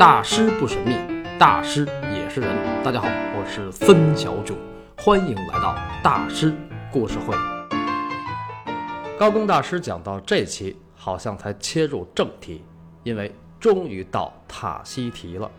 大师不神秘，大师也是人。大家好，我是孙小九，欢迎来到大师故事会。高更大师讲到这期，好像才切入正题，因为终于到塔西提了。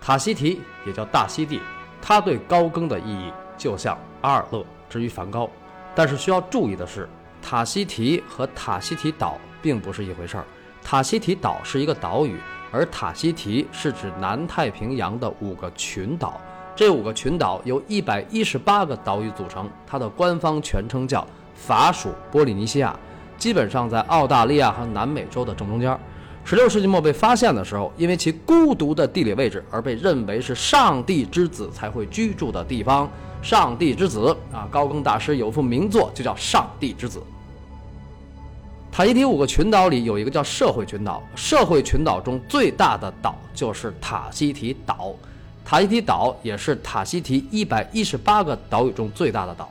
塔西提也叫大溪地，它对高更的意义就像阿尔勒之于梵高。但是需要注意的是，塔西提和塔西提岛并不是一回事儿。塔西提岛是一个岛屿。而塔希提是指南太平洋的五个群岛，这五个群岛由一百一十八个岛屿组成，它的官方全称叫法属波利尼西亚，基本上在澳大利亚和南美洲的正中间。十六世纪末被发现的时候，因为其孤独的地理位置而被认为是上帝之子才会居住的地方。上帝之子啊，高更大师有幅名作就叫《上帝之子》。塔西提五个群岛里有一个叫社会群岛，社会群岛中最大的岛就是塔希提岛，塔希提岛也是塔希提一百一十八个岛屿中最大的岛。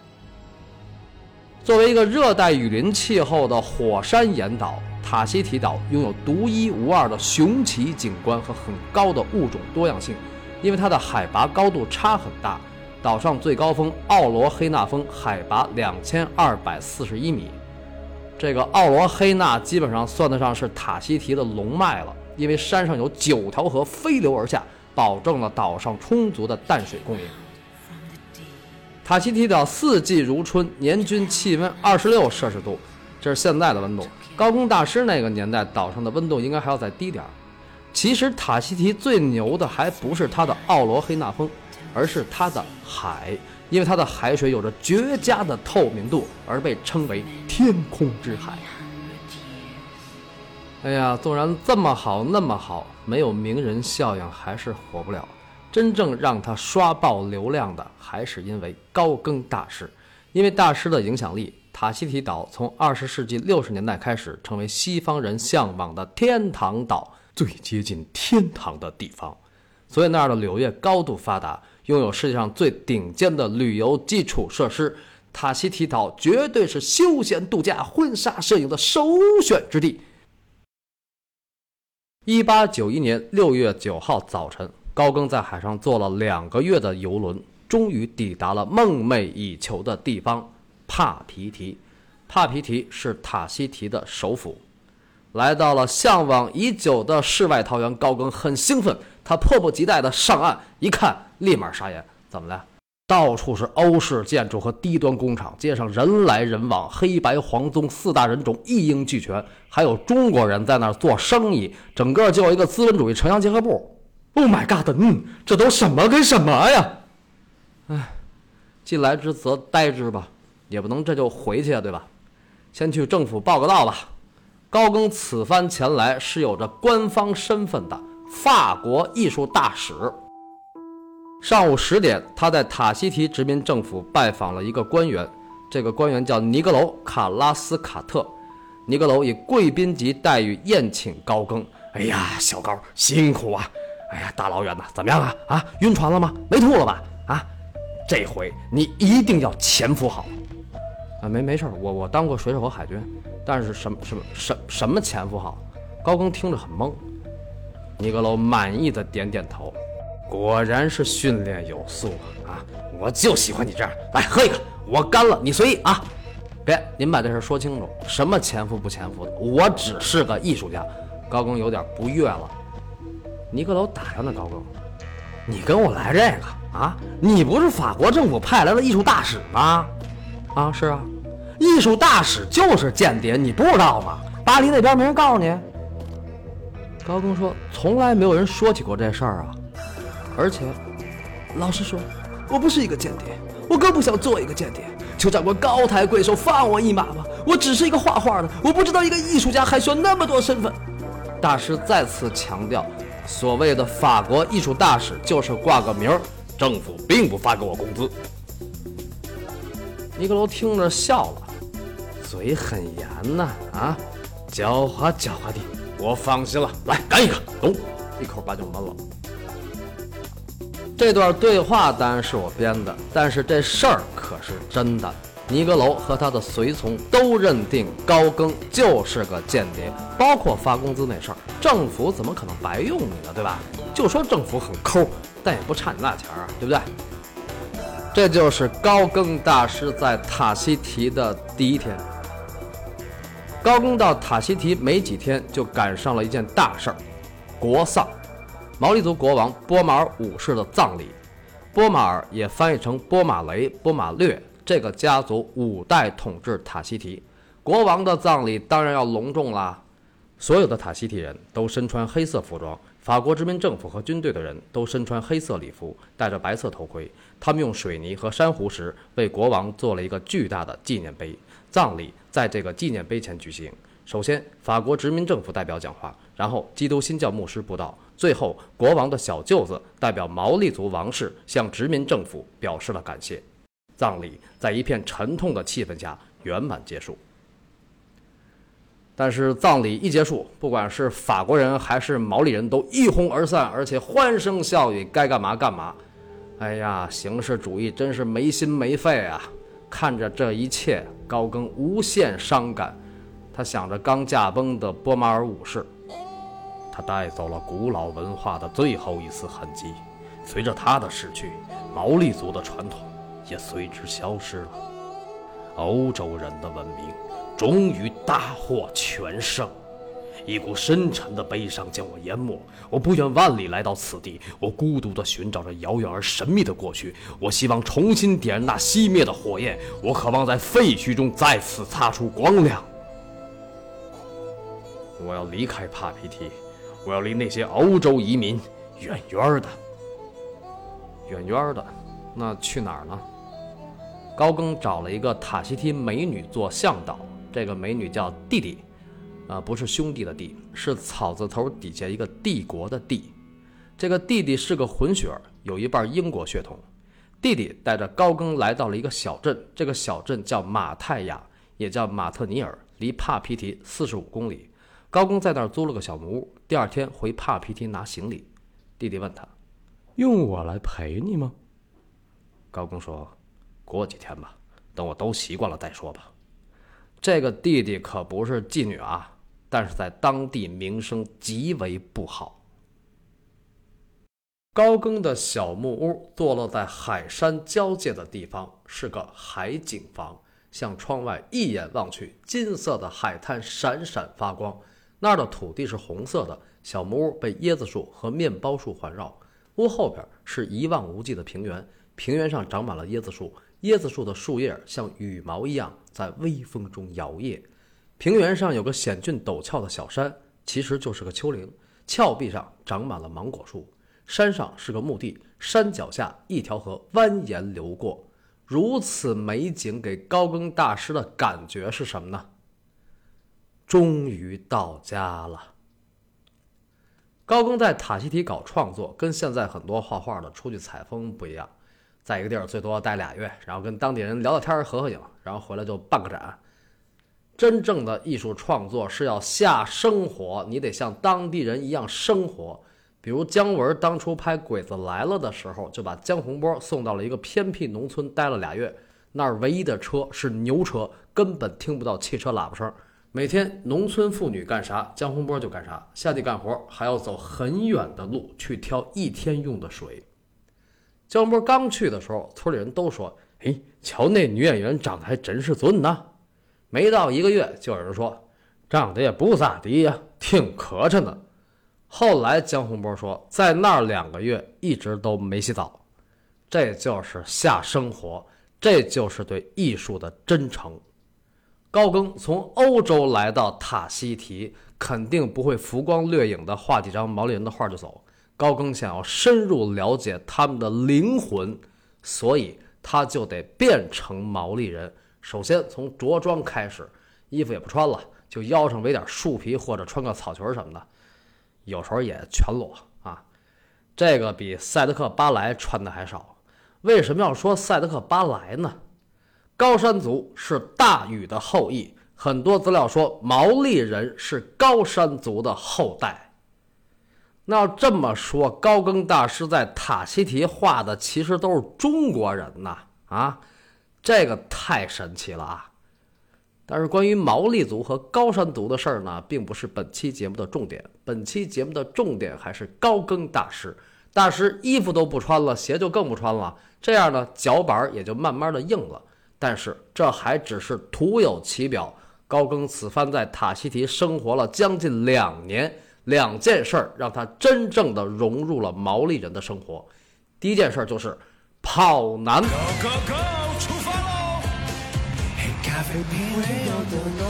作为一个热带雨林气候的火山岩岛，塔希提岛拥有独一无二的雄奇景观和很高的物种多样性，因为它的海拔高度差很大，岛上最高峰奥罗黑纳峰海拔两千二百四十一米。这个奥罗黑纳基本上算得上是塔希提的龙脉了，因为山上有九条河飞流而下，保证了岛上充足的淡水供应。塔希提岛四季如春，年均气温二十六摄氏度，这是现在的温度。高更大师那个年代，岛上的温度应该还要再低点儿。其实塔希提最牛的还不是它的奥罗黑纳峰，而是它的海。因为它的海水有着绝佳的透明度，而被称为“天空之海”。哎呀，纵然这么好那么好，没有名人效应还是火不了。真正让他刷爆流量的，还是因为高更大师。因为大师的影响力，塔希提岛从二十世纪六十年代开始，成为西方人向往的天堂岛，最接近天堂的地方。所以那儿的柳叶高度发达。拥有世界上最顶尖的旅游基础设施，塔希提岛绝对是休闲度假、婚纱摄影的首选之地。一八九一年六月九号早晨，高更在海上坐了两个月的游轮，终于抵达了梦寐以求的地方——帕皮提。帕皮提是塔希提的首府。来到了向往已久的世外桃源，高更很兴奋，他迫不及待地上岸一看。立马傻眼，怎么了？到处是欧式建筑和低端工厂，街上人来人往，黑白黄棕四大人种一应俱全，还有中国人在那儿做生意，整个就一个资本主义城乡结合部。Oh my god！嗯，这都什么跟什么呀？哎，既来之则待之吧，也不能这就回去啊，对吧？先去政府报个到吧。高更此番前来是有着官方身份的法国艺术大使。上午十点，他在塔希提殖民政府拜访了一个官员，这个官员叫尼格楼·卡拉斯卡特。尼格楼以贵宾级待遇宴请高更。哎呀，小高辛苦啊！哎呀，大老远的，怎么样啊？啊，晕船了吗？没吐了吧？啊，这回你一定要潜伏好。啊，没没事我我当过水手和海军，但是什么什么什什么潜伏好？高更听着很懵。尼格楼满意的点点头。果然是训练有素啊！我就喜欢你这样，来喝一个，我干了，你随意啊！别，您把这事说清楚，什么潜伏不潜伏的，我只是个艺术家。高更有点不悦了。尼格楼打量着高更，你跟我来这个啊？你不是法国政府派来的艺术大使吗？啊，是啊，艺术大使就是间谍，你不知道吗？巴黎那边没人告诉你。高更说，从来没有人说起过这事儿啊。而且，老实说，我不是一个间谍，我更不想做一个间谍。求长官高抬贵手，放我一马吧！我只是一个画画的，我不知道一个艺术家还需要那么多身份。大师再次强调，所谓的法国艺术大使就是挂个名儿，政府并不发给我工资。尼克罗听着笑了，嘴很严呐，啊，狡猾狡猾的，我放心了。来，干一个，咚，一口把酒闷了。这段对话当然是我编的，但是这事儿可是真的。尼格楼和他的随从都认定高更就是个间谍，包括发工资那事儿，政府怎么可能白用你呢？对吧？就说政府很抠，但也不差你那钱儿啊，对不对？这就是高更大师在塔希提的第一天。高更到塔希提没几天，就赶上了一件大事儿——国丧，毛利族国王波马尔五世的葬礼。波马尔也翻译成波马雷、波马略。这个家族五代统治塔希提，国王的葬礼当然要隆重啦。所有的塔希提人都身穿黑色服装，法国殖民政府和军队的人都身穿黑色礼服，戴着白色头盔。他们用水泥和珊瑚石为国王做了一个巨大的纪念碑。葬礼在这个纪念碑前举行。首先，法国殖民政府代表讲话，然后基督新教牧师布道，最后国王的小舅子代表毛利族王室向殖民政府表示了感谢。葬礼在一片沉痛的气氛下圆满结束。但是葬礼一结束，不管是法国人还是毛利人都一哄而散，而且欢声笑语，该干嘛干嘛。哎呀，形式主义真是没心没肺啊！看着这一切，高更无限伤感。他想着刚驾崩的波马尔武士，他带走了古老文化的最后一丝痕迹。随着他的逝去，毛利族的传统。也随之消失了。欧洲人的文明终于大获全胜，一股深沉的悲伤将我淹没。我不远万里来到此地，我孤独地寻找着遥远而神秘的过去。我希望重新点燃那熄灭的火焰，我渴望在废墟中再次擦出光亮。我要离开帕皮提，我要离那些欧洲移民远远的，远远的。那去哪儿呢？高更找了一个塔希提美女做向导，这个美女叫弟弟，啊，不是兄弟的弟，是草字头底下一个帝国的帝。这个弟弟是个混血儿，有一半英国血统。弟弟带着高更来到了一个小镇，这个小镇叫马泰亚，也叫马特尼尔，离帕皮提四十五公里。高更在那儿租了个小木屋，第二天回帕皮提拿行李。弟弟问他：“用我来陪你吗？”高更说。过几天吧，等我都习惯了再说吧。这个弟弟可不是妓女啊，但是在当地名声极为不好。高更的小木屋坐落在海山交界的地方，是个海景房。向窗外一眼望去，金色的海滩闪闪发光。那儿的土地是红色的，小木屋被椰子树和面包树环绕。屋后边是一望无际的平原，平原上长满了椰子树。椰子树的树叶像羽毛一样在微风中摇曳，平原上有个险峻陡峭的小山，其实就是个丘陵。峭壁上长满了芒果树，山上是个墓地，山脚下一条河蜿蜒流过。如此美景给高更大师的感觉是什么呢？终于到家了。高更在塔希提搞创作，跟现在很多画画的出去采风不一样。在一个地儿最多待俩月，然后跟当地人聊聊天、合合影，然后回来就办个展。真正的艺术创作是要下生活，你得像当地人一样生活。比如姜文当初拍《鬼子来了》的时候，就把江洪波送到了一个偏僻农村待了俩月，那儿唯一的车是牛车，根本听不到汽车喇叭声。每天农村妇女干啥，江洪波就干啥，下地干活还要走很远的路去挑一天用的水。江波刚去的时候，村里人都说：“哎，瞧那女演员长得还真是俊呐。”没到一个月，就有人说：“长得也不咋地呀，挺磕碜的。”后来江洪波说，在那两个月一直都没洗澡，这就是下生活，这就是对艺术的真诚。高更从欧洲来到塔希提，肯定不会浮光掠影的画几张毛利人的画就走。高更想要深入了解他们的灵魂，所以他就得变成毛利人。首先从着装开始，衣服也不穿了，就腰上围点树皮或者穿个草裙什么的，有时候也全裸啊。这个比赛德克巴莱穿的还少。为什么要说赛德克巴莱呢？高山族是大禹的后裔，很多资料说毛利人是高山族的后代。那要这么说，高更大师在塔希提画的其实都是中国人呐！啊，这个太神奇了啊！但是关于毛利族和高山族的事儿呢，并不是本期节目的重点。本期节目的重点还是高更大师。大师衣服都不穿了，鞋就更不穿了，这样呢，脚板也就慢慢的硬了。但是这还只是徒有其表。高更此番在塔希提生活了将近两年，两件事儿让他真正的融入了毛利人的生活。第一件事儿就是跑男。啡品味有多浓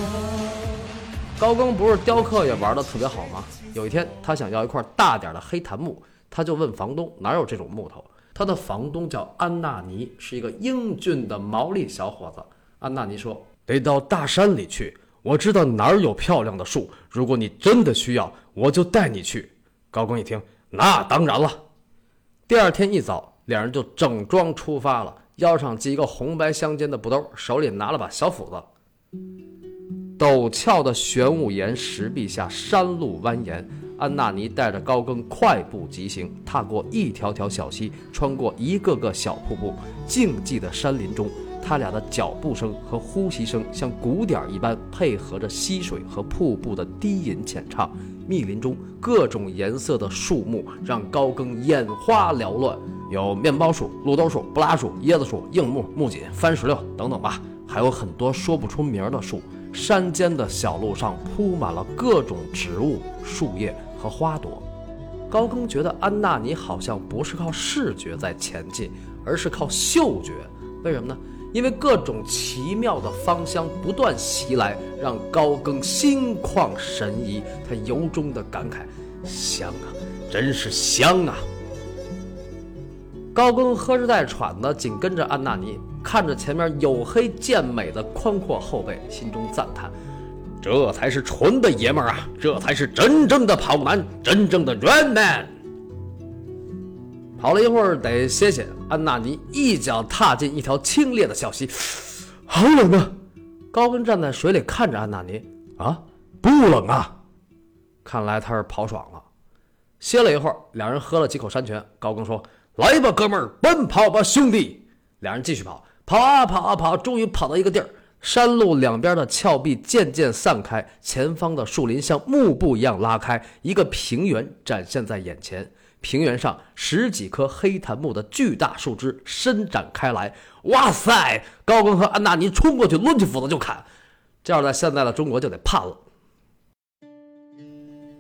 高更不是雕刻也玩的特别好吗？有一天，他想要一块大点的黑檀木，他就问房东哪有这种木头。他的房东叫安纳尼，是一个英俊的毛利小伙子。安纳尼说：“得到大山里去，我知道哪儿有漂亮的树。如果你真的需要，我就带你去。”高更一听，那当然了。第二天一早，两人就整装出发了。腰上系一个红白相间的布兜，手里拿了把小斧子。陡峭的玄武岩石壁下，山路蜿蜒。安娜尼带着高更快步疾行，踏过一条条小溪，穿过一个个小瀑布。静寂的山林中，他俩的脚步声和呼吸声像鼓点一般，配合着溪水和瀑布的低吟浅唱。密林中各种颜色的树木让高更眼花缭乱。有面包树、绿豆树、布拉树、椰子树、硬木、木槿、番石榴等等吧，还有很多说不出名的树。山间的小路上铺满了各种植物、树叶和花朵。高更觉得安娜尼好像不是靠视觉在前进，而是靠嗅觉。为什么呢？因为各种奇妙的芳香不断袭来，让高更心旷神怡。他由衷的感慨：香啊，真是香啊！高更喝着带喘的，紧跟着安纳尼，看着前面黝黑健美的宽阔后背，心中赞叹：“这才是纯的爷们儿啊！这才是真正的跑男，真正的 run man。”跑了一会儿，得歇歇。安纳尼一脚踏进一条清冽的小溪，好冷啊！高更站在水里看着安纳尼，啊，不冷啊！看来他是跑爽了。歇了一会儿，两人喝了几口山泉。高更说。来吧，哥们儿，奔跑吧，兄弟！两人继续跑，跑啊跑啊跑，终于跑到一个地儿。山路两边的峭壁渐渐散开，前方的树林像幕布一样拉开，一个平原展现在眼前。平原上十几棵黑檀木的巨大树枝伸展开来。哇塞！高更和安纳尼冲过去，抡起斧子就砍。这要在现在的中国就得判了。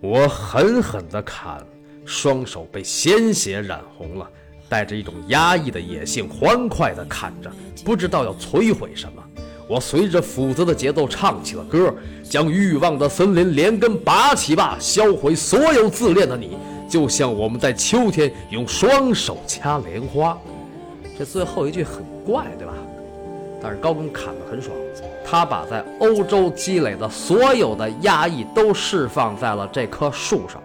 我狠狠地砍，双手被鲜血染红了。带着一种压抑的野性，欢快地看着，不知道要摧毁什么。我随着斧子的节奏唱起了歌，将欲望的森林连根拔起吧，销毁所有自恋的你，就像我们在秋天用双手掐莲花。这最后一句很怪，对吧？但是高更砍得很爽，他把在欧洲积累的所有的压抑都释放在了这棵树上。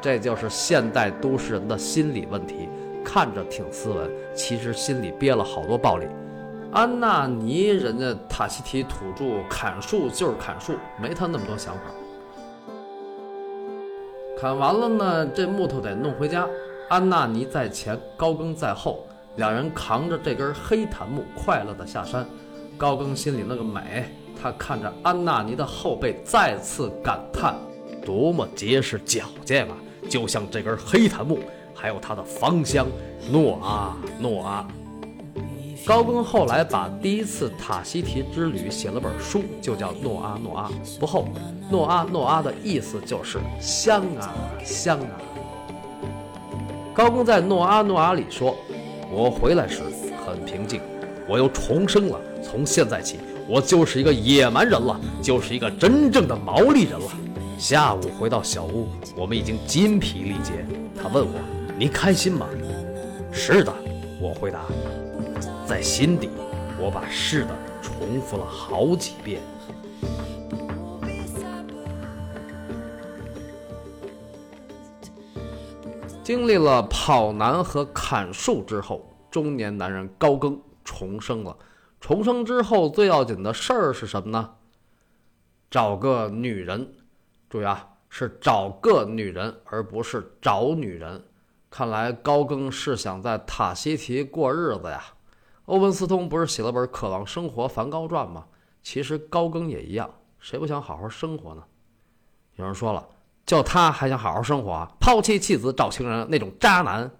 这就是现代都市人的心理问题。看着挺斯文，其实心里憋了好多暴力。安娜尼人家塔希提土著，砍树就是砍树，没他那么多想法。砍完了呢，这木头得弄回家。安娜尼在前，高更在后，两人扛着这根黑檀木，快乐的下山。高更心里那个美，他看着安娜尼的后背，再次感叹：多么结实矫健啊，就像这根黑檀木。还有它的芳香，诺阿诺阿。高更后来把第一次塔希提之旅写了本书，就叫《诺阿诺阿》，不厚。诺阿诺阿的意思就是香啊香啊。高更在《诺阿诺阿》里说：“我回来时很平静，我又重生了。从现在起，我就是一个野蛮人了，就是一个真正的毛利人了。”下午回到小屋，我们已经筋疲力竭。他问我。你开心吗？是的，我回答。在心底，我把是的重复了好几遍。经历了跑男和砍树之后，中年男人高更重生了。重生之后最要紧的事儿是什么呢？找个女人。注意啊，是找个女人，而不是找女人。看来高更是想在塔希提过日子呀。欧文斯通不是写了本《渴望生活梵高传》吗？其实高更也一样，谁不想好好生活呢？有人说了，就他还想好好生活，抛妻弃子找情人那种渣男。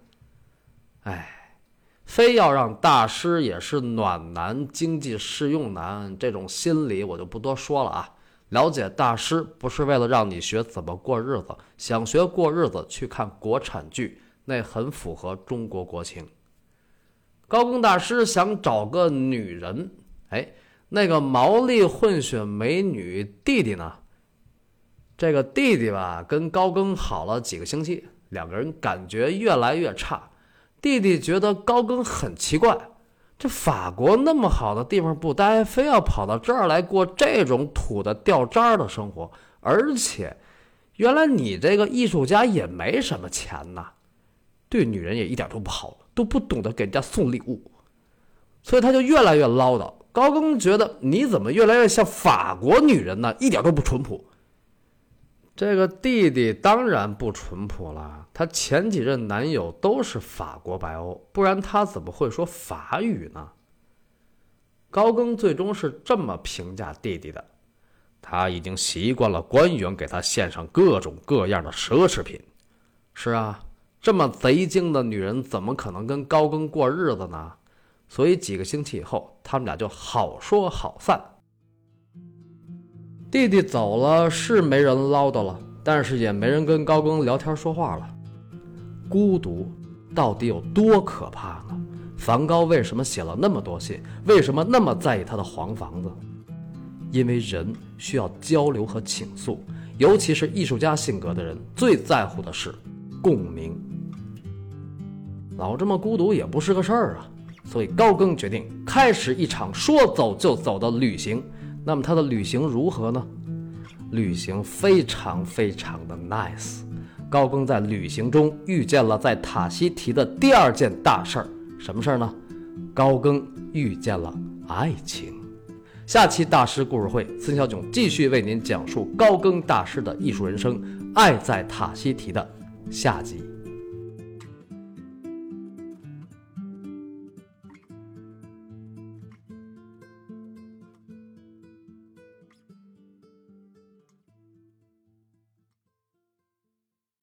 哎，非要让大师也是暖男、经济适用男，这种心理我就不多说了啊。了解大师不是为了让你学怎么过日子，想学过日子去看国产剧，那很符合中国国情。高更大师想找个女人，哎，那个毛利混血美女弟弟呢？这个弟弟吧，跟高更好了几个星期，两个人感觉越来越差。弟弟觉得高更很奇怪，这法国那么好的地方不待，非要跑到这儿来过这种土的掉渣的生活，而且，原来你这个艺术家也没什么钱呐，对女人也一点都不好，都不懂得给人家送礼物，所以他就越来越唠叨。高更觉得你怎么越来越像法国女人呢？一点都不淳朴。这个弟弟当然不淳朴了，他前几任男友都是法国白欧，不然他怎么会说法语呢？高更最终是这么评价弟弟的：他已经习惯了官员给他献上各种各样的奢侈品。是啊，这么贼精的女人怎么可能跟高更过日子呢？所以几个星期以后，他们俩就好说好散。弟弟走了，是没人唠叨了，但是也没人跟高更聊天说话了。孤独到底有多可怕呢？梵高为什么写了那么多信？为什么那么在意他的黄房子？因为人需要交流和倾诉，尤其是艺术家性格的人，最在乎的是共鸣。老这么孤独也不是个事儿啊，所以高更决定开始一场说走就走的旅行。那么他的旅行如何呢？旅行非常非常的 nice。高更在旅行中遇见了在塔希提的第二件大事儿，什么事儿呢？高更遇见了爱情。下期大师故事会，孙小炯继续为您讲述高更大师的艺术人生——爱在塔希提的下集。